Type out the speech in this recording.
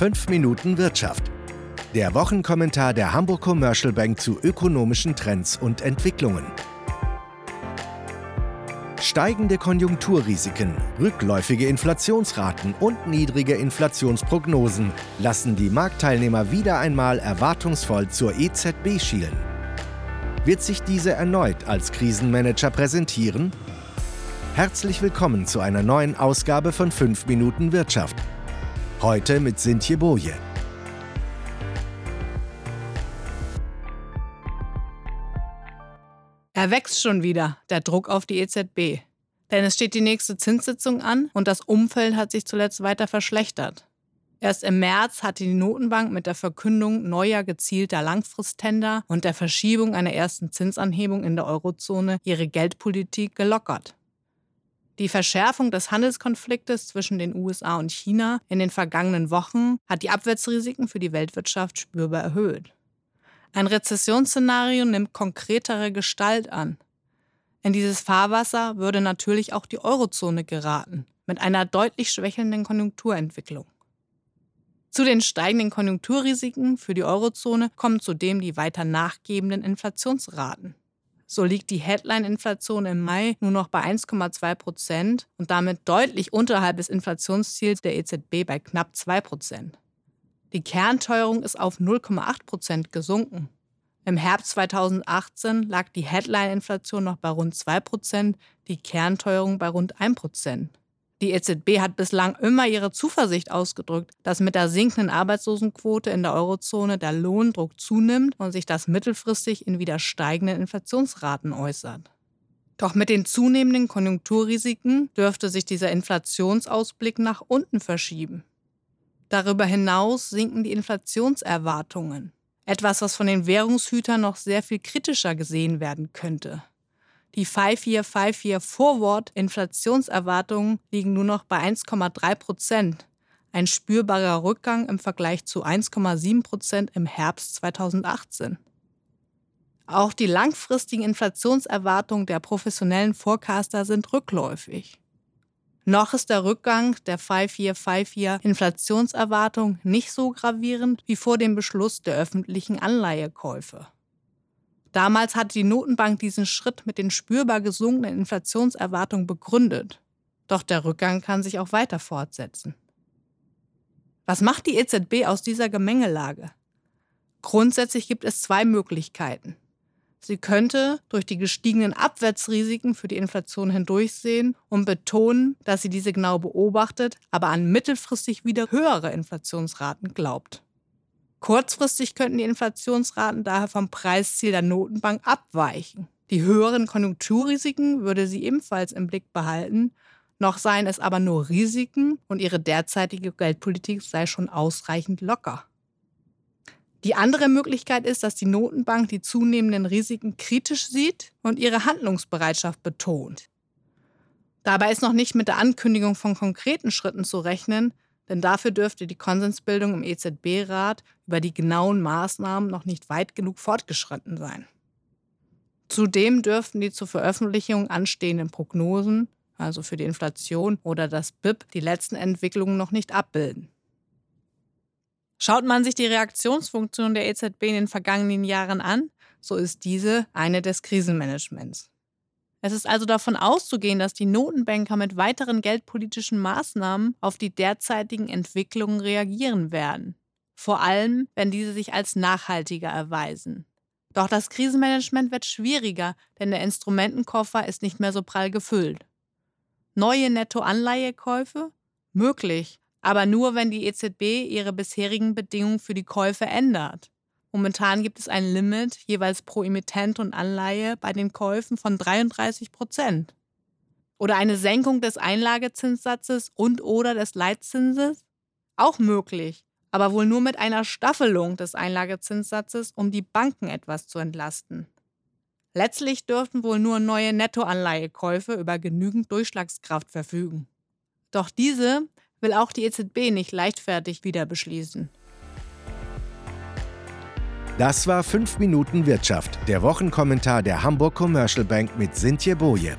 5 Minuten Wirtschaft. Der Wochenkommentar der Hamburg Commercial Bank zu ökonomischen Trends und Entwicklungen. Steigende Konjunkturrisiken, rückläufige Inflationsraten und niedrige Inflationsprognosen lassen die Marktteilnehmer wieder einmal erwartungsvoll zur EZB schielen. Wird sich diese erneut als Krisenmanager präsentieren? Herzlich willkommen zu einer neuen Ausgabe von 5 Minuten Wirtschaft. Heute mit Sintje Boje. Er wächst schon wieder, der Druck auf die EZB. Denn es steht die nächste Zinssitzung an und das Umfeld hat sich zuletzt weiter verschlechtert. Erst im März hatte die Notenbank mit der Verkündung neuer gezielter Langfristtender und der Verschiebung einer ersten Zinsanhebung in der Eurozone ihre Geldpolitik gelockert. Die Verschärfung des Handelskonfliktes zwischen den USA und China in den vergangenen Wochen hat die Abwärtsrisiken für die Weltwirtschaft spürbar erhöht. Ein Rezessionsszenario nimmt konkretere Gestalt an. In dieses Fahrwasser würde natürlich auch die Eurozone geraten, mit einer deutlich schwächelnden Konjunkturentwicklung. Zu den steigenden Konjunkturrisiken für die Eurozone kommen zudem die weiter nachgebenden Inflationsraten. So liegt die Headline-Inflation im Mai nur noch bei 1,2 Prozent und damit deutlich unterhalb des Inflationsziels der EZB bei knapp 2 Prozent. Die Kernteuerung ist auf 0,8 Prozent gesunken. Im Herbst 2018 lag die Headline-Inflation noch bei rund 2 Prozent, die Kernteuerung bei rund 1 Prozent. Die EZB hat bislang immer ihre Zuversicht ausgedrückt, dass mit der sinkenden Arbeitslosenquote in der Eurozone der Lohndruck zunimmt und sich das mittelfristig in wieder steigenden Inflationsraten äußert. Doch mit den zunehmenden Konjunkturrisiken dürfte sich dieser Inflationsausblick nach unten verschieben. Darüber hinaus sinken die Inflationserwartungen. Etwas, was von den Währungshütern noch sehr viel kritischer gesehen werden könnte. Die 5-Year-5-Year Forward Inflationserwartungen liegen nur noch bei 1,3 Prozent. Ein spürbarer Rückgang im Vergleich zu 1,7 Prozent im Herbst 2018. Auch die langfristigen Inflationserwartungen der professionellen Forecaster sind rückläufig. Noch ist der Rückgang der 5-Year-5-Year Inflationserwartung nicht so gravierend wie vor dem Beschluss der öffentlichen Anleihekäufe. Damals hatte die Notenbank diesen Schritt mit den spürbar gesunkenen Inflationserwartungen begründet. Doch der Rückgang kann sich auch weiter fortsetzen. Was macht die EZB aus dieser Gemengelage? Grundsätzlich gibt es zwei Möglichkeiten. Sie könnte durch die gestiegenen Abwärtsrisiken für die Inflation hindurchsehen und betonen, dass sie diese genau beobachtet, aber an mittelfristig wieder höhere Inflationsraten glaubt. Kurzfristig könnten die Inflationsraten daher vom Preisziel der Notenbank abweichen. Die höheren Konjunkturrisiken würde sie ebenfalls im Blick behalten, noch seien es aber nur Risiken und ihre derzeitige Geldpolitik sei schon ausreichend locker. Die andere Möglichkeit ist, dass die Notenbank die zunehmenden Risiken kritisch sieht und ihre Handlungsbereitschaft betont. Dabei ist noch nicht mit der Ankündigung von konkreten Schritten zu rechnen, denn dafür dürfte die Konsensbildung im EZB-Rat über die genauen Maßnahmen noch nicht weit genug fortgeschritten sein. Zudem dürften die zur Veröffentlichung anstehenden Prognosen, also für die Inflation oder das BIP, die letzten Entwicklungen noch nicht abbilden. Schaut man sich die Reaktionsfunktion der EZB in den vergangenen Jahren an, so ist diese eine des Krisenmanagements. Es ist also davon auszugehen, dass die Notenbanker mit weiteren geldpolitischen Maßnahmen auf die derzeitigen Entwicklungen reagieren werden. Vor allem, wenn diese sich als nachhaltiger erweisen. Doch das Krisenmanagement wird schwieriger, denn der Instrumentenkoffer ist nicht mehr so prall gefüllt. Neue Nettoanleihekäufe? Möglich, aber nur, wenn die EZB ihre bisherigen Bedingungen für die Käufe ändert. Momentan gibt es ein Limit jeweils pro Emittent und Anleihe bei den Käufen von 33 Prozent. Oder eine Senkung des Einlagezinssatzes und oder des Leitzinses? Auch möglich, aber wohl nur mit einer Staffelung des Einlagezinssatzes, um die Banken etwas zu entlasten. Letztlich dürften wohl nur neue Nettoanleihekäufe über genügend Durchschlagskraft verfügen. Doch diese will auch die EZB nicht leichtfertig wieder beschließen. Das war 5 Minuten Wirtschaft, der Wochenkommentar der Hamburg Commercial Bank mit Sintje Boje.